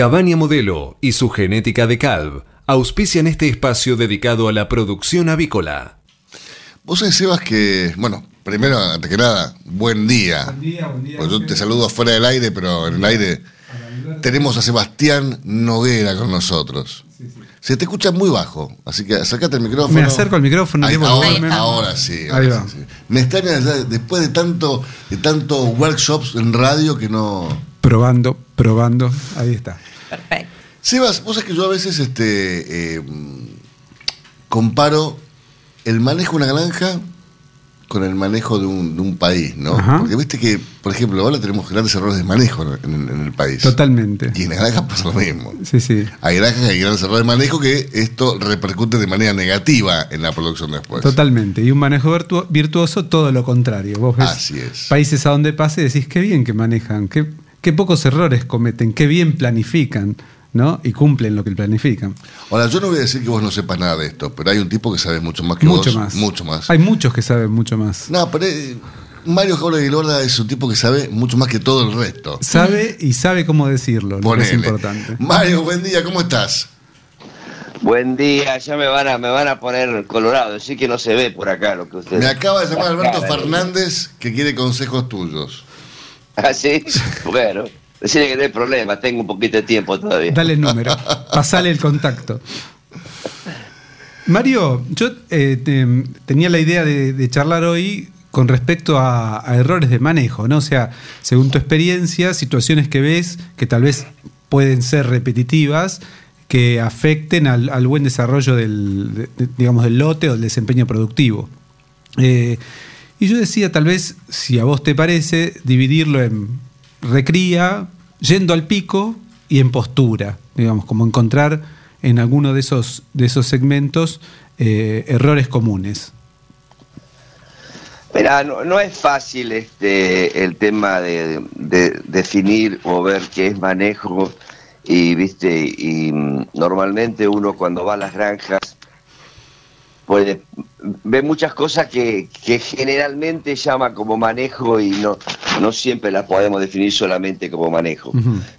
Cabaña Modelo y su genética de calv auspician este espacio dedicado a la producción avícola. Vos sabés, Sebas, que, bueno, primero, antes que nada, buen día. Buen día, buen día. Pues yo te saludo fuera del aire, pero en el aire tenemos a Sebastián Noguera con nosotros. Se te escucha muy bajo, así que acércate al micrófono. Me acerco al micrófono, Ahí, ahora, ahora sí. Ahí ahora va. sí, sí. Me extraña después de tanto, de tanto workshops en radio que no. Probando, probando. Ahí está. Perfecto. Sebas, vos sabés que yo a veces este, eh, comparo el manejo de una granja con el manejo de un, de un país, ¿no? Ajá. Porque viste que, por ejemplo, ahora tenemos grandes errores de manejo en, en- en el país. Totalmente. Y en la granja pasa lo mismo. Sí, sí. Hay granjas que hay grandes errores de manejo que esto repercute de manera negativa en la producción después. Totalmente. Y un manejo virtu- virtuoso, todo lo contrario. Vos ves Así es. países a donde pase y decís qué bien que manejan, qué, qué pocos errores cometen, qué bien planifican, ¿no? Y cumplen lo que planifican. Ahora, yo no voy a decir que vos no sepas nada de esto, pero hay un tipo que sabe mucho más que Mucho vos. más. Mucho más. Hay muchos que saben mucho más. No, pero eh, Mario Jauregui Lorda es un tipo que sabe mucho más que todo el resto. Sabe y sabe cómo decirlo, lo que es importante. Mario, buen día, ¿cómo estás? Buen día, ya me van a, me van a poner colorado, sí que no se ve por acá lo que ustedes. Me acaba de llamar Alberto Fernández que quiere consejos tuyos. ¿Ah, sí? Bueno, decirle que no hay problema, tengo un poquito de tiempo todavía. Dale el número, pasale el contacto. Mario, yo eh, te- tenía la idea de, de charlar hoy con respecto a, a errores de manejo, ¿no? O sea, según tu experiencia, situaciones que ves que tal vez pueden ser repetitivas, que afecten al, al buen desarrollo del, de- de- digamos, del lote o del desempeño productivo. Eh, y yo decía, tal vez, si a vos te parece, dividirlo en recría, yendo al pico y en postura, digamos, como encontrar en alguno de esos, de esos segmentos eh, errores comunes. Mira, no, es fácil este el tema de, de definir o ver qué es manejo y viste y mm, normalmente uno cuando va a las granjas puede ve muchas cosas que, que generalmente llama como manejo y no no siempre las podemos definir solamente como manejo.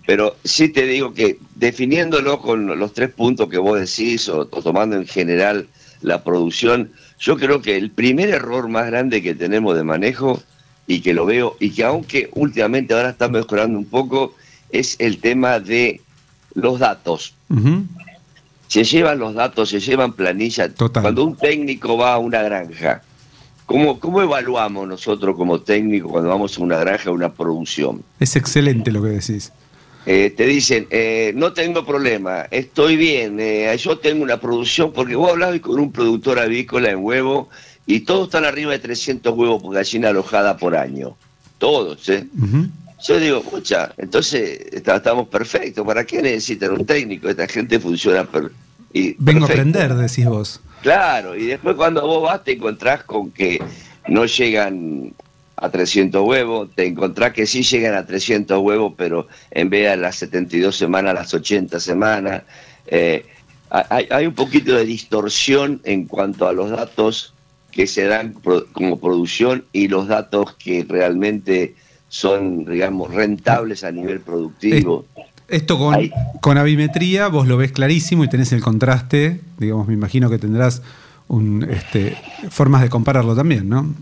Pero sí te digo que definiéndolo con los tres puntos que vos decís o, o tomando en general la producción, yo creo que el primer error más grande que tenemos de manejo y que lo veo y que aunque últimamente ahora está mejorando un poco es el tema de los datos. Ujú. Se llevan los datos, se llevan planillas. Total. Cuando un técnico va a una granja, ¿cómo, ¿cómo evaluamos nosotros como técnico cuando vamos a una granja, a una producción? Es excelente lo que decís. Eh, te dicen, eh, no tengo problema, estoy bien, eh, yo tengo una producción, porque vos hablabas con un productor avícola en huevo y todos están arriba de 300 huevos por gallina alojada por año. Todos, ¿eh? Ujú. Yo digo, mucha, entonces está- estamos perfectos, ¿para qué necesitan un técnico? Esta gente funciona per- y Vengo a aprender, decís vos. Claro, y después cuando vos vas te encontrás con que no llegan a 300 huevos, te encontrás que sí llegan a 300 huevos, pero en vez de las 72 semanas, las 80 semanas. Eh, hay, hay un poquito de distorsión en cuanto a los datos que se dan como producción y los datos que realmente son, digamos, rentables a nivel productivo. Esto con, Ahí. con avimetría vos lo ves clarísimo y tenés el contraste, digamos, me imagino que tendrás un, este, formas de compararlo también, ¿no?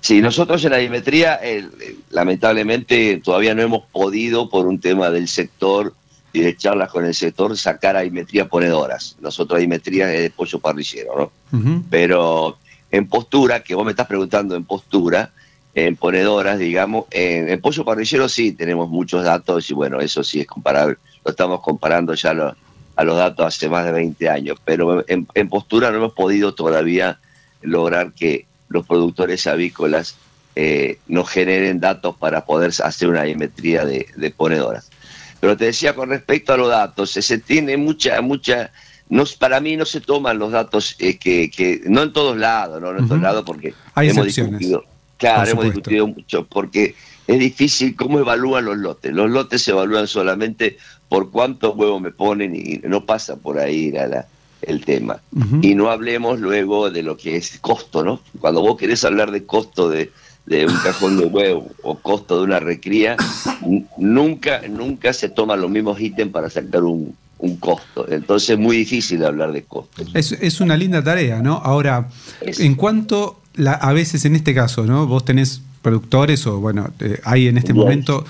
Sí, nosotros en la dimetría, eh, eh, lamentablemente, todavía no hemos podido, por un tema del sector y de charlas con el sector, sacar adimetría ponedoras. Nosotros adimetría es de pollo parrillero, ¿no? Pero en postura, que vos me estás preguntando en postura, en ponedoras, digamos, en, en pollo parrillero sí tenemos muchos datos y bueno, eso sí es comparable. Lo estamos comparando ya lo- a los datos hace más de 20 años, pero en, en postura no hemos podido todavía lograr que los productores avícolas eh, nos generen datos para poder hacer una dimetría de, de ponedoras. Pero te decía con respecto a los datos, se tiene mucha, mucha, no, para mí no se toman los datos eh, que, que, no en todos lados, no, no en todos lados porque Hay hemos discutido, claro, hemos discutido mucho porque es difícil cómo evalúan los lotes. Los lotes se evalúan solamente por cuántos huevos me ponen y no pasa por ahí la- la- el tema. Y no hablemos luego de lo que es costo, ¿no? Cuando vos querés hablar de costo de, de un cajón de huevo o costo de una recría, nunca, nunca se toman los mismos ítems para sacar un, costo. Entonces es muy difícil hablar de costos. Es, una linda tarea, ¿no? Ahora, en cuanto a veces en este caso, ¿no? Vos tenés productores o bueno, eh, hay en este momento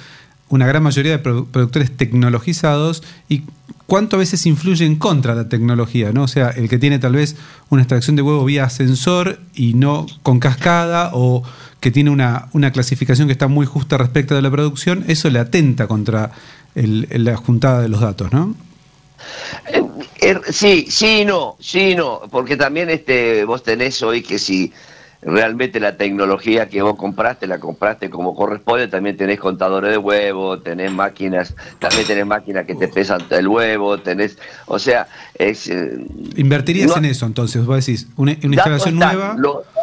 una gran mayoría de productores tecnologizados y cuánto a veces influye en contra la tecnología, ¿no? O sea, el que tiene tal vez una extracción de huevo vía sensor y no con cascada o que tiene una, una clasificación que está muy justa respecto de la producción, eso le atenta contra la juntada de los datos, ¿no? Eh, er, sí, sí, no, sí, no, porque también este, vos tenés hoy que si realmente la tecnología que vos compraste, la compraste como corresponde, también tenés contadores de huevo, tenés máquinas, también tenés máquinas que te pesan el huevo, tenés, o sea, es... Eh, ¿Invertirías en eso entonces? Vos decís, una, instalación nueva...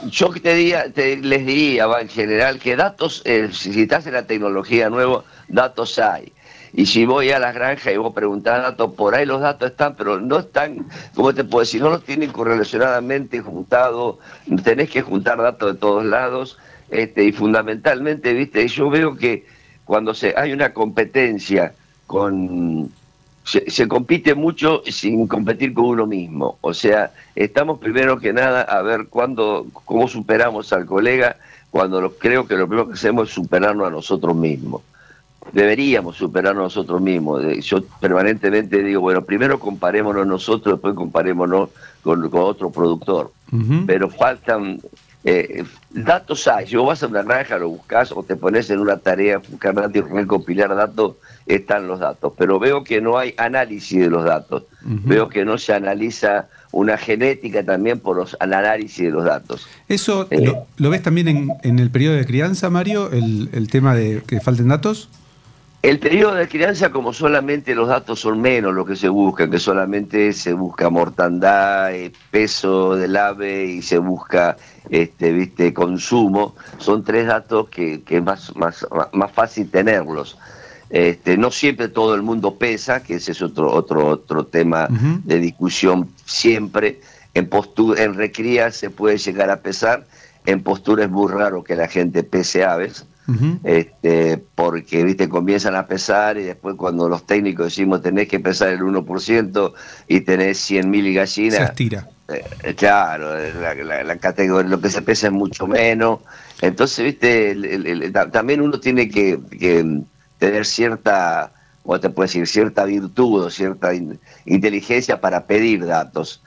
yo te, diría, te, les diría en general que datos, eh, si estás en la tecnología nueva, datos hay y si voy a las granjas y vos preguntás datos, por ahí los datos están, pero no están, ¿cómo te puedo decir? No los tienen correlacionadamente juntados, tenés que juntar datos de todos lados, este, y fundamentalmente, viste, yo veo que cuando se, hay una competencia con se, compite mucho sin competir con uno mismo. O sea, estamos primero que nada a ver cuándo, cómo superamos al colega, cuando creo que lo primero que hacemos es superarnos a nosotros mismos deberíamos superar nosotros mismos. Yo permanentemente digo, bueno, primero comparémonos nosotros, después comparémonos con, otro productor. Pero faltan eh, datos hay. Si vos vas a una granja, lo buscas o te pones en una tarea, buscar datos y recopilar datos, están los datos. Pero veo que no hay análisis de los datos. Veo que no se analiza una genética también por los, el análisis de los datos. ¿Eso eh, lo, ves también en, en, el periodo de crianza, Mario, el, el tema de que falten datos? El periodo de crianza, como solamente los datos son menos lo que se busca, que solamente se busca mortandad, eh, peso del ave y se busca este, viste, consumo, son tres datos que, que es más, más, más fácil tenerlos. Este, no siempre todo el mundo pesa, que ese es otro, otro, otro tema de discusión siempre. En, postura, en recría se puede llegar a pesar, en postura es muy raro que la gente pese aves este, porque viste comienzan a pesar y después cuando los técnicos decimos tenés que pesar el 1% y tenés 100.000 gallinas. Se estira. Eh, claro, la, categoría, lo que se pesa es mucho menos. Entonces, viste, también uno tiene que, tener cierta, o te decir, cierta virtud o cierta inteligencia para pedir datos.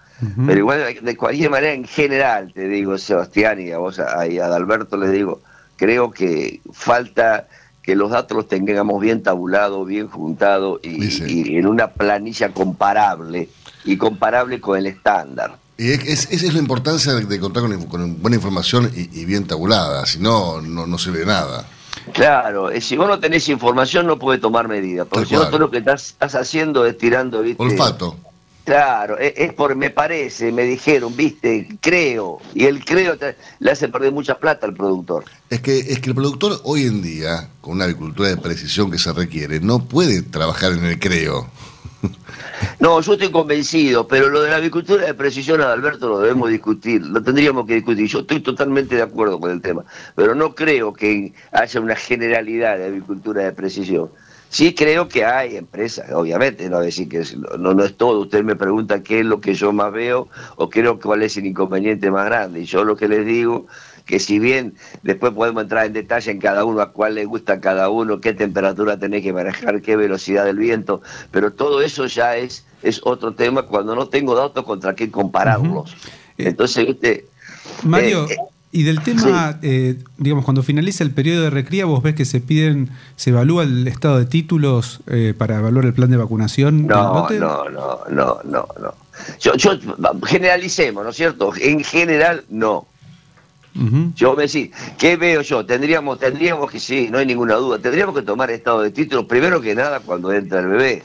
Pero igual, de cualquier manera, en general, te digo, Sebastián, y a vos, a, y a Adalberto les digo, creo que falta que los datos los tengamos bien tabulados, bien juntados y, en una planilla comparable y comparable con el estándar. Y es, esa es la importancia de, contar con, buena información y, bien tabulada, si no, no, sirve de nada. Claro, eh, si vos no tenés información no puedes tomar medidas, porque si no todo lo que estás, estás haciendo es tirando... ¿viste? Olfato. Claro, e, es, por me parece, me dijeron, viste, creo. Y el creo le hace perder mucha plata al productor. Es que, es que el productor hoy en día, con una agricultura de precisión que se requiere, no puede trabajar en el creo. No, yo estoy convencido, pero lo de la agricultura de precisión, Alberto, lo debemos discutir, lo tendríamos que discutir. Yo estoy totalmente de acuerdo con el tema, pero no creo que haya una generalidad de agricultura de precisión. Sí creo que hay empresas, obviamente, no decir que no, no es todo. Usted me pregunta qué es lo que yo más veo o creo cuál es el inconveniente más grande. Y yo lo que les digo que si bien después podemos entrar en detalle en cada uno, a cuál le gusta a cada uno, qué temperatura tenés que manejar, qué velocidad del viento, pero todo eso ya es, es otro tema cuando no tengo datos contra qué compararlos. Eh, Entonces, ¿viste? Mario, eh, y del tema, eh, digamos, cuando finaliza el periodo de recría, vos ves que se piden, se evalúa el estado de títulos eh, para evaluar el plan de vacunación. No, no, no, no, no, no. Yo, yo, generalicemos, ¿no es cierto? En general, no. Yo me decís, ¿qué veo yo? Tendríamos, tendríamos que, sí, no hay ninguna duda, tendríamos que tomar estado de títulos primero que nada cuando entra el bebé.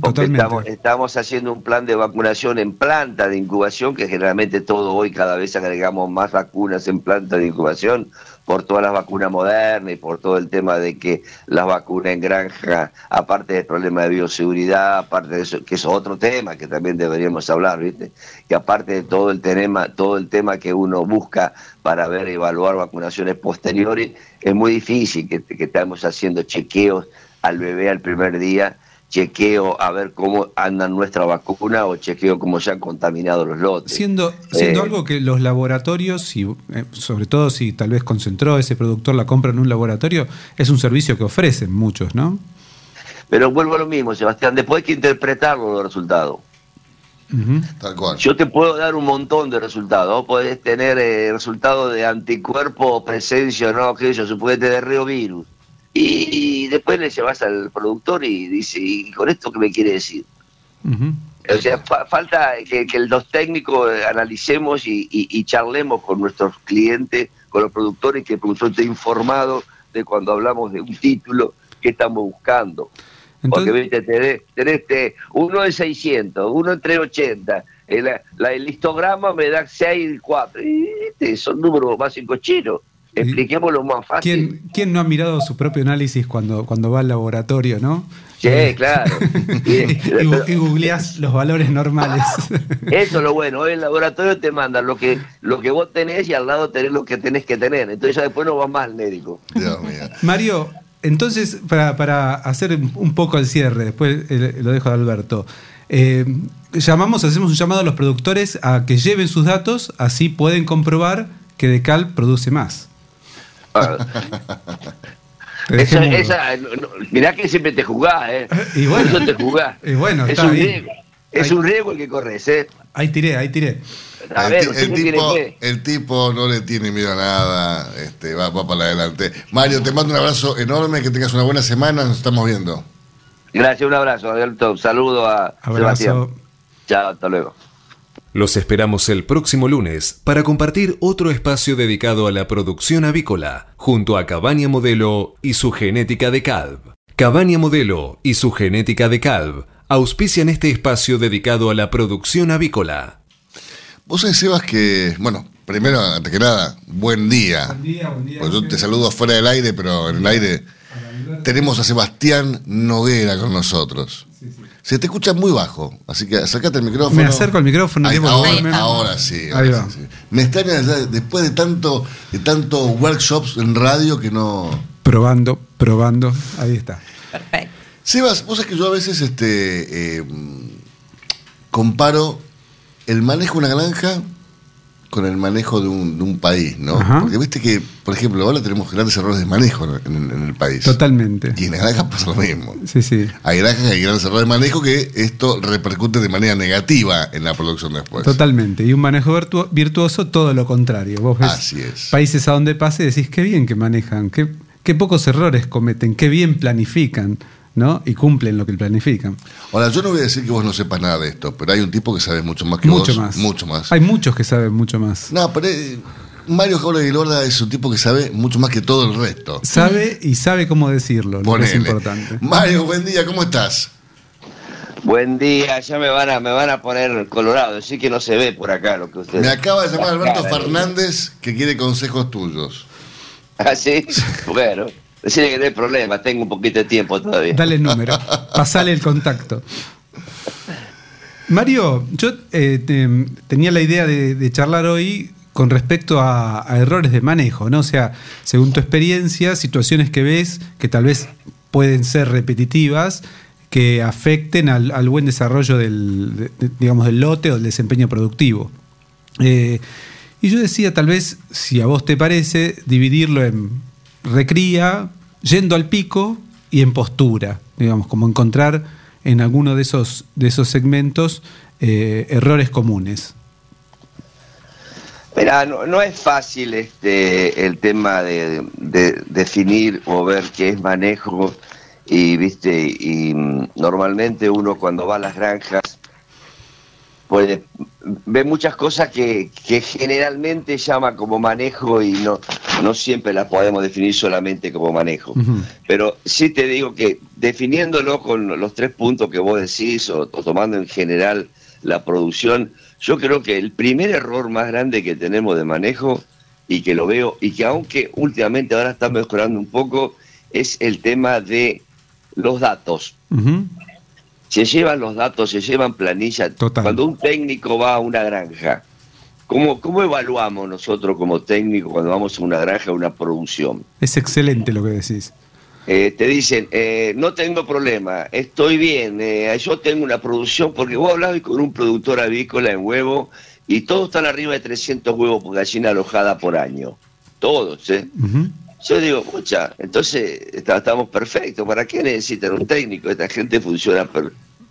Porque estamos, estamos haciendo un plan de vacunación en planta de incubación, que generalmente todo hoy cada vez agregamos más vacunas en planta de incubación por todas las vacunas modernas y por todo el tema de que las vacunas en granja, aparte del problema de bioseguridad, aparte de eso, que es otro tema que también deberíamos hablar, ¿viste? Que aparte de todo el tema, todo el tema que uno busca para ver, evaluar vacunaciones posteriores, es muy difícil que, que estamos haciendo chequeos al bebé al primer día chequeo a ver cómo andan nuestra vacuna o chequeo cómo se han contaminado los lotes. Siendo, siendo Eh, algo que los laboratorios, y, eh, sobre todo si tal vez concentró ese productor la compra en un laboratorio, es un servicio que ofrecen muchos, ¿no? Pero vuelvo a lo mismo, Sebastián, después hay que interpretarlo los resultados. Tal cual. Yo te puedo dar un montón de resultados. Vos podés tener eh, resultados de anticuerpo, presencia, no, que eso, se puede tener reovirus. Y, después le llevas al productor y dice, ¿y con esto qué me quiere decir? O sea, fa- falta que, que los técnicos analicemos y, y- y charlemos con nuestros clientes, con los productores, que el productor esté informado de cuando hablamos de un título que estamos buscando. Entonces- Porque viste, tenés, tenés, este, uno de 600, uno de 380, el, la- el histograma me da 6 4. Y, son números básicos chinos. Expliquémoslo más fácil. ¿Quién, quién no ha mirado su propio análisis cuando, cuando va al laboratorio, no? Sí, claro. y, y- y googleás los valores normales. Eso es lo bueno, hoy el laboratorio te manda lo que, lo que vos tenés y al lado tenés lo que tenés que tener. Entonces ya después no vas más al médico. Dios mío. Mario, entonces, para, para hacer un un poco el cierre, después eh, lo dejo a Alberto. eh, llamamos, hacemos un llamado a los productores a que lleven sus datos, así pueden comprobar que Decal produce más. Esa, esa- no, no, mirá que siempre te jugás, ¿eh? Y bueno. Por eso te jugás. Y bueno, es está un bien. riesgo. Es un riesgo el que corres, ¿eh? Ahí tiré, ahí tiré. A el, ver, el tipo, fe. el tipo no le tiene miedo a nada, este, va, va para adelante. Mario, te mando un abrazo enorme, que tengas una buena semana, nos estamos viendo. Gracias, un abrazo, Alberto. Saludo a Sebastián. Abrazo. Chao, hasta luego. Los esperamos el próximo lunes para compartir otro espacio dedicado a la producción avícola, junto a Cabaña Modelo y su genética de Calv. Cabaña Modelo y su genética de Calv auspician este espacio dedicado a la producción avícola. Vos sabés, Sebas, que, bueno, primero, antes que nada, buen día. Buen día, buen día. Pues yo te saludo fuera del aire, pero en el aire tenemos a Sebastián Noguera con nosotros. Se te escucha muy bajo, así que acércate el micrófono. Me acerco al micrófono, Ahí, ahora, volumen. ahora sí. Ahí ahora va. sí, sí. Me extraña después de tanto, de tanto workshops en radio que no. Probando, probando. Ahí está. Perfecto. Sebas, vos sabés que yo a veces este, eh, comparo el manejo de una granja con el manejo de un, de un país, ¿no? Ajá. Porque viste que, por ejemplo, ahora tenemos grandes errores de manejo en, en- en el país. Totalmente. Y en la granja pasa lo mismo. Sí, sí. Hay granjas que hay grandes errores de manejo que esto repercute de manera negativa en la producción después. Totalmente. Y un manejo virtu- virtuoso, todo lo contrario. Vos ves Así es. países a donde pase y decís qué bien que manejan, qué, qué pocos errores cometen, qué bien planifican, ¿no? Y cumplen lo que planifican. Ahora, yo no voy a decir que vos no sepas nada de esto, pero hay un tipo que sabe mucho más que Mucho vos. más. Mucho más. Hay muchos que saben mucho más. No, pero eh, Mario Jauregui Lorda es un tipo que sabe mucho más que todo el resto. Sabe y sabe cómo decirlo, lo que es importante. Mario, buen día, ¿cómo estás? Buen día, ya me van a, me van a poner colorado, así que no se ve por acá lo que ustedes. Me acaba de llamar Alberto Fernández que quiere consejos tuyos. ¿Ah, sí? Bueno, decirle que no hay problema, tengo un poquito de tiempo todavía. Dale el número, pasale el contacto. Mario, yo eh, te- tenía la idea de, charlar hoy con respecto a, errores de manejo, ¿no? O sea, según tu experiencia, situaciones que ves que tal vez pueden ser repetitivas, que afecten al, buen desarrollo del, de- de- digamos, del lote o del desempeño productivo. Eh, y yo decía, tal vez, si a vos te parece, dividirlo en recría, yendo al pico y en postura, digamos, como encontrar en alguno de esos, de esos segmentos eh, errores comunes. Mira, no, es fácil este el tema de, de definir o ver qué es manejo y viste y mm, normalmente uno cuando va a las granjas puede ve muchas cosas que, que, generalmente llama como manejo y no, no siempre las podemos definir solamente como manejo. Pero sí te digo que definiéndolo con los tres puntos que vos decís o, tomando en general la producción, yo creo que el primer error más grande que tenemos de manejo y que lo veo y que aunque últimamente ahora está mejorando un poco es el tema de los datos se llevan los datos, se llevan planillas. Cuando un técnico va a una granja, ¿cómo, ¿cómo evaluamos nosotros como técnico cuando vamos a una granja, a una producción? Es excelente lo que decís. Eh, te dicen, eh, no tengo problema, estoy bien, eh, yo tengo una producción, porque vos hablabas con un productor avícola en huevo y todos están arriba de 300 huevos por gallina alojada por año. Todos, ¿eh? Yo digo, mucha, entonces estamos perfectos. ¿Para qué necesitan un técnico? Esta gente funciona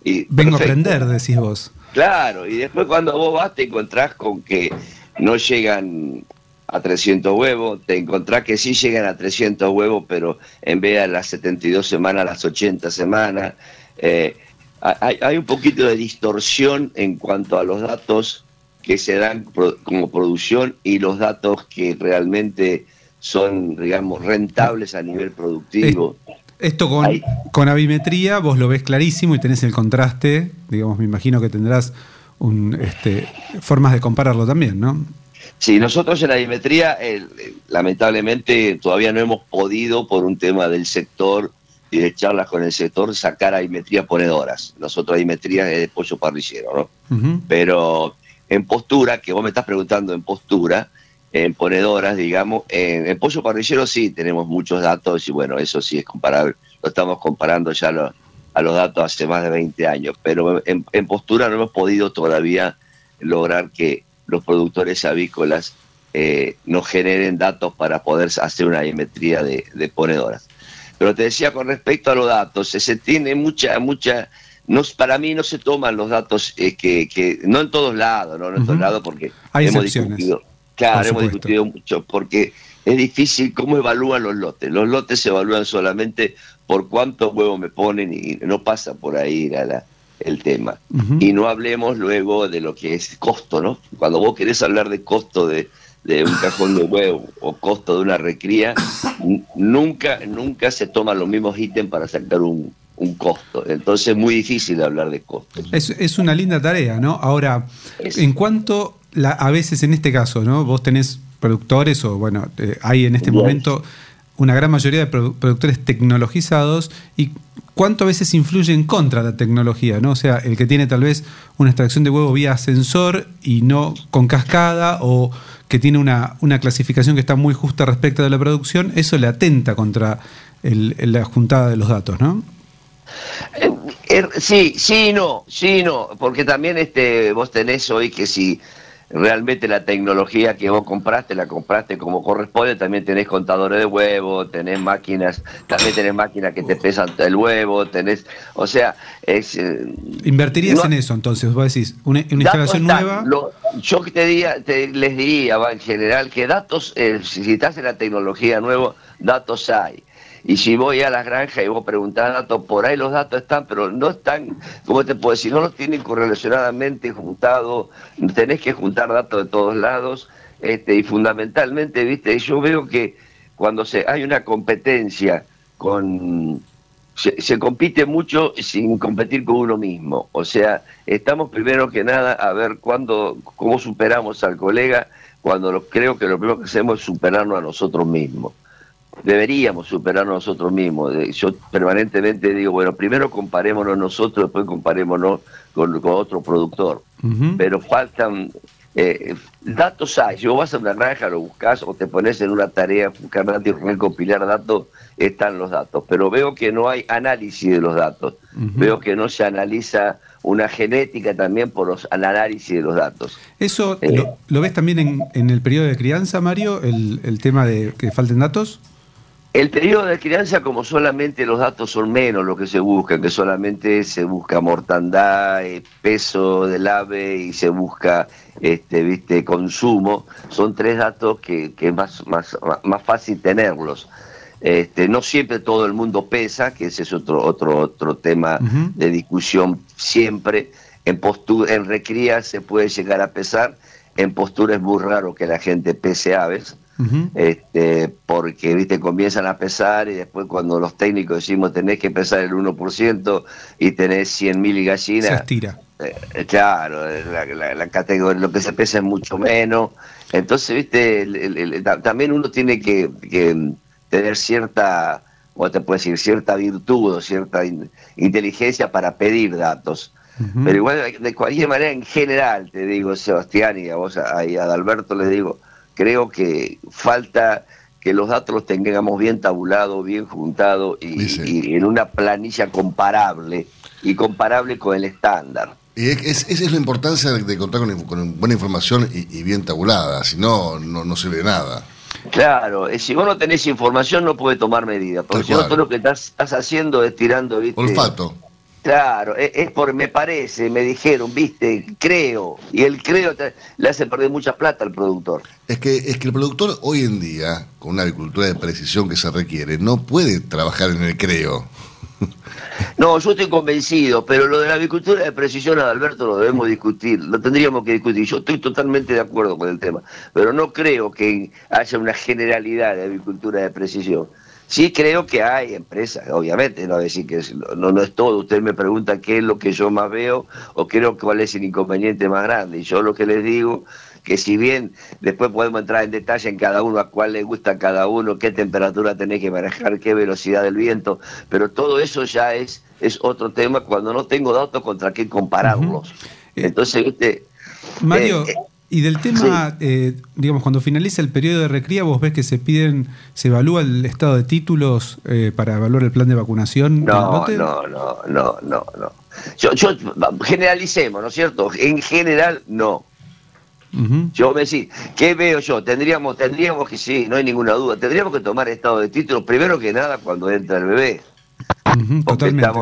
y Vengo a aprender, decís vos. Claro, y después cuando vos vas te encontrás con que no llegan a 300 huevos, te encontrás que sí llegan a 300 huevos, pero en vez de las 72 semanas, las 80 semanas. Eh, hay, hay, un poquito de distorsión en cuanto a los datos que se dan como producción y los datos que realmente son, digamos, rentables a nivel productivo. Esto con, con avimetría vos lo ves clarísimo y tenés el contraste, digamos, me imagino que tendrás un, este, formas de compararlo también, ¿no? Sí, nosotros en avimetría, lamentablemente, todavía no hemos podido, por un tema del sector y de charlas con el sector, sacar avimetría ponedoras. Nosotros avimetría es de pollo parrillero, ¿no? Pero en postura, que vos me estás preguntando en postura, ponedoras, digamos. En, en, pollo parrillero sí tenemos muchos datos y bueno, eso sí es comparable. Lo estamos comparando ya a los datos hace más de 20 años, pero en, postura no hemos podido todavía lograr que los productores avícolas eh, nos generen datos para poder hacer una dimetría de, ponedoras. Pero te decía con respecto a los datos, se tiene mucha, mucha, no, para mí no se toman los datos eh, que, que, no en todos lados, no, en todos lados porque Hay hemos discutido Claro, hemos discutido mucho, porque es difícil cómo evalúan los lotes. Los lotes se evalúan solamente por cuántos huevos me ponen y no pasa por ahí el tema. Y no hablemos luego de lo que es costo, ¿no? Cuando vos querés hablar de costo de, un cajón de huevo o costo de una recría, nunca, nunca se toman los mismos ítems para sacar un, costo. Entonces es muy difícil hablar de costo. Es, es una linda tarea, ¿no? Ahora, en cuanto a veces en este caso, ¿no? Vos tenés productores, o bueno, eh, hay en este momento una gran mayoría de productores tecnologizados y cuánto a veces influye en contra la tecnología, ¿no? O sea, el que tiene tal vez una extracción de huevo vía sensor y no con cascada o que tiene una, una clasificación que está muy justa respecto de la producción, eso le atenta contra la juntada de los datos, ¿no? Eh, er, sí, sí, no, sí, no, porque también este, vos tenés hoy que si realmente la tecnología que vos compraste, la compraste como corresponde, también tenés contadores de huevos, tenés máquinas, también tenés máquinas que te pesan el huevo, tenés, o sea, es... Eh, ¿Invertirías en eso entonces? Vos decís, una, instalación nueva... yo te, diría, les diría en general que datos, eh, si estás en la tecnología nueva, datos hay. Y si voy a las granjas y vos preguntás datos, por ahí los datos están, pero no están, ¿cómo te puedo decir? No los tienen correlacionadamente juntados, tenés que juntar datos de todos lados, este, y fundamentalmente, viste, yo veo que cuando se, hay una competencia con se, compite mucho sin competir con uno mismo. O sea, estamos primero que nada a ver cuándo, cómo superamos al colega, cuando creo que lo primero que hacemos es superarnos a nosotros mismos deberíamos superarnos nosotros mismos. Yo permanentemente digo, bueno, primero comparémonos nosotros, después comparémonos con, otro productor. Pero faltan eh, datos hay. Si vos vas a una granja, lo buscas o te pones en una tarea, buscar datos y recopilar datos, están los datos. Pero veo que no hay análisis de los datos. Veo que no se analiza una genética también por los, análisis de los datos. ¿Eso eh, lo, ves también en, en, el periodo de crianza, Mario, el, el tema de que falten datos? El periodo de crianza, como solamente los datos son menos lo que se busca, que solamente se busca mortandad, peso del ave y se busca este, viste, consumo, son tres datos que, que es más, más, más fácil tenerlos. Este, no siempre todo el mundo pesa, que ese es otro, otro, otro tema de discusión siempre. en, postura, en recría se puede llegar a pesar, en postura es muy raro que la gente pese aves, este, porque viste comienzan a pesar y después cuando los técnicos decimos tenés que pesar el 1% y tenés 100.000 gallinas, se estira. Eh, claro, la, categoría, lo que se pesa es mucho menos. Entonces, viste, también uno tiene que, tener cierta, o te puedo decir, cierta virtud o cierta inteligencia para pedir datos. Pero igual, de cualquier manera, en general, te digo, Sebastián, y a vos, a, a Adalberto les digo, creo que falta que los datos los tengamos bien tabulados, bien juntados y, en una planilla comparable y comparable con el estándar. Y esa es la importancia de, contar con, buena información y, bien tabulada, si no, no, se ve nada. Claro, si vos no tenés información no puedes tomar medidas, porque si no todo lo que estás, estás haciendo es tirando, ¿viste? Olfato. Claro, e, es, por me parece, me dijeron, viste, creo. Y el creo le hace perder mucha plata al productor. Es que, es que el productor hoy en día, con una agricultura de precisión que se requiere, no puede trabajar en el creo. No, yo estoy convencido, pero lo de la agricultura de precisión, Alberto, lo debemos discutir, lo tendríamos que discutir. Yo estoy totalmente de acuerdo con el tema, pero no creo que haya una generalidad de agricultura de precisión. Sí creo que hay empresas, obviamente, no decir que no, no es todo. Usted me pregunta qué es lo que yo más veo o creo cuál es el inconveniente más grande. Y yo lo que les digo que si bien después podemos entrar en detalle en cada uno, a cuál le gusta cada uno, qué temperatura tenés que manejar, qué velocidad del viento, pero todo eso ya es, es otro tema cuando no tengo datos contra qué compararlos. Eh, Entonces, ¿viste? Mario, eh, y del tema, eh, digamos, cuando finaliza el periodo de recría, vos ves que se piden, se evalúa el estado de títulos eh, para evaluar el plan de vacunación. No, no, no, no, no, no. Yo, yo, generalicemos, ¿no es cierto? En general, no. Yo me decís, ¿qué veo yo? Tendríamos, tendríamos que, sí, no hay ninguna duda, tendríamos que tomar estado de títulos primero que nada cuando entra el bebé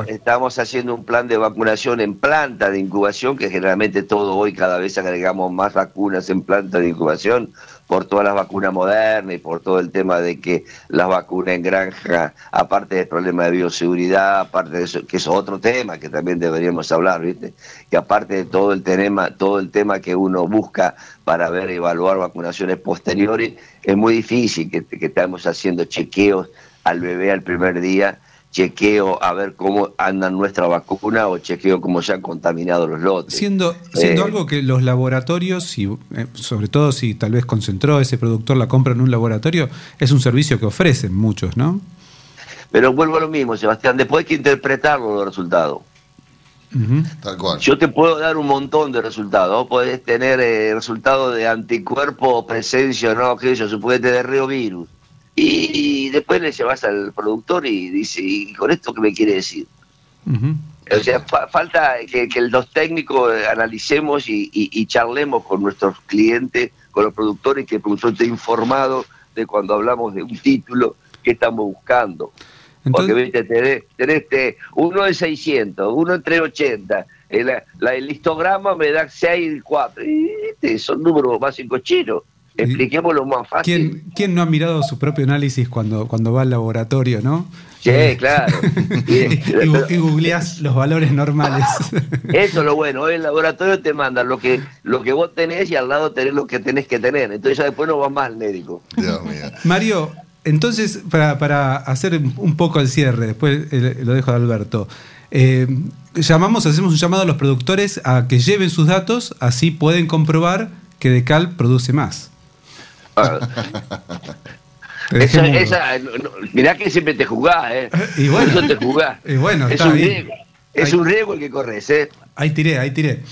estamos, haciendo un plan de vacunación en planta de incubación, que generalmente todo hoy cada vez agregamos más vacunas en planta de incubación por todas las vacunas modernas y por todo el tema de que las vacunas en granja, aparte del problema de bioseguridad, aparte de eso, que es otro tema que también deberíamos hablar, ¿viste? Que aparte de todo el tema, todo el tema que uno busca para ver evaluar vacunaciones posteriores, es muy difícil que, que estamos haciendo chequeos al bebé al primer día chequeo a ver cómo andan nuestra vacuna o chequeo cómo se han contaminado los lotes. Siendo, siendo eh, algo que los laboratorios, y eh, sobre todo si tal vez concentró ese productor la compra en un laboratorio, es un servicio que ofrecen muchos, ¿no? Pero vuelvo a lo mismo, Sebastián, después hay que interpretarlo los resultados. Tal cual. Yo te puedo dar un montón de resultados. Podés tener eh, resultados de anticuerpo, presencia, no, que eso, se puede tener reovirus y después le llevas al productor y dice, ¿y con esto qué me quiere decir? O sea, falta que, los técnicos analicemos y, charlemos con nuestros clientes, con los productores, que el productor esté informado de cuando hablamos de un título que estamos buscando. Porque ¿viste? tenés, este, uno de 600, uno entre 80, el, el histograma me da 6 4, y son números básicos chinos. Expliquémoslo más fácil. ¿Quién, no ha mirado su propio análisis cuando, cuando va al laboratorio, no? Sí, eh, claro. y, googleás los valores normales. Eso es lo bueno. Hoy el laboratorio te manda lo que, lo que vos tenés y al lado tenés lo que tenés que tener. Entonces ya después no va más al médico. Mario, entonces, para, para, hacer un poco el cierre, después eh, lo dejo a Alberto. Eh, llamamos, hacemos un llamado a los productores a que lleven sus datos, así pueden comprobar que Decal produce más. mirá que siempre te jugás, ¿eh? Y bueno, Eso te jugás. Y bueno, es, un riesgo, es un riesgo el que corres, ¿eh? Ahí tiré, ahí tiré.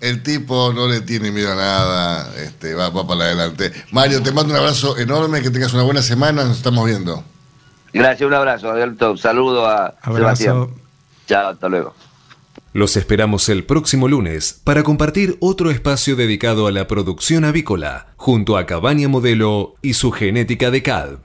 el, tipo, no le tiene miedo a nada, este, va, para adelante. Mario, te mando un abrazo enorme, que tengas una buena semana, nos estamos viendo. Gracias, un abrazo, Alberto. Saludo a Sebastián. Chao, hasta luego. Los esperamos el próximo lunes para compartir otro espacio dedicado a la producción avícola, junto a Cabaña Modelo y su genética de CALV.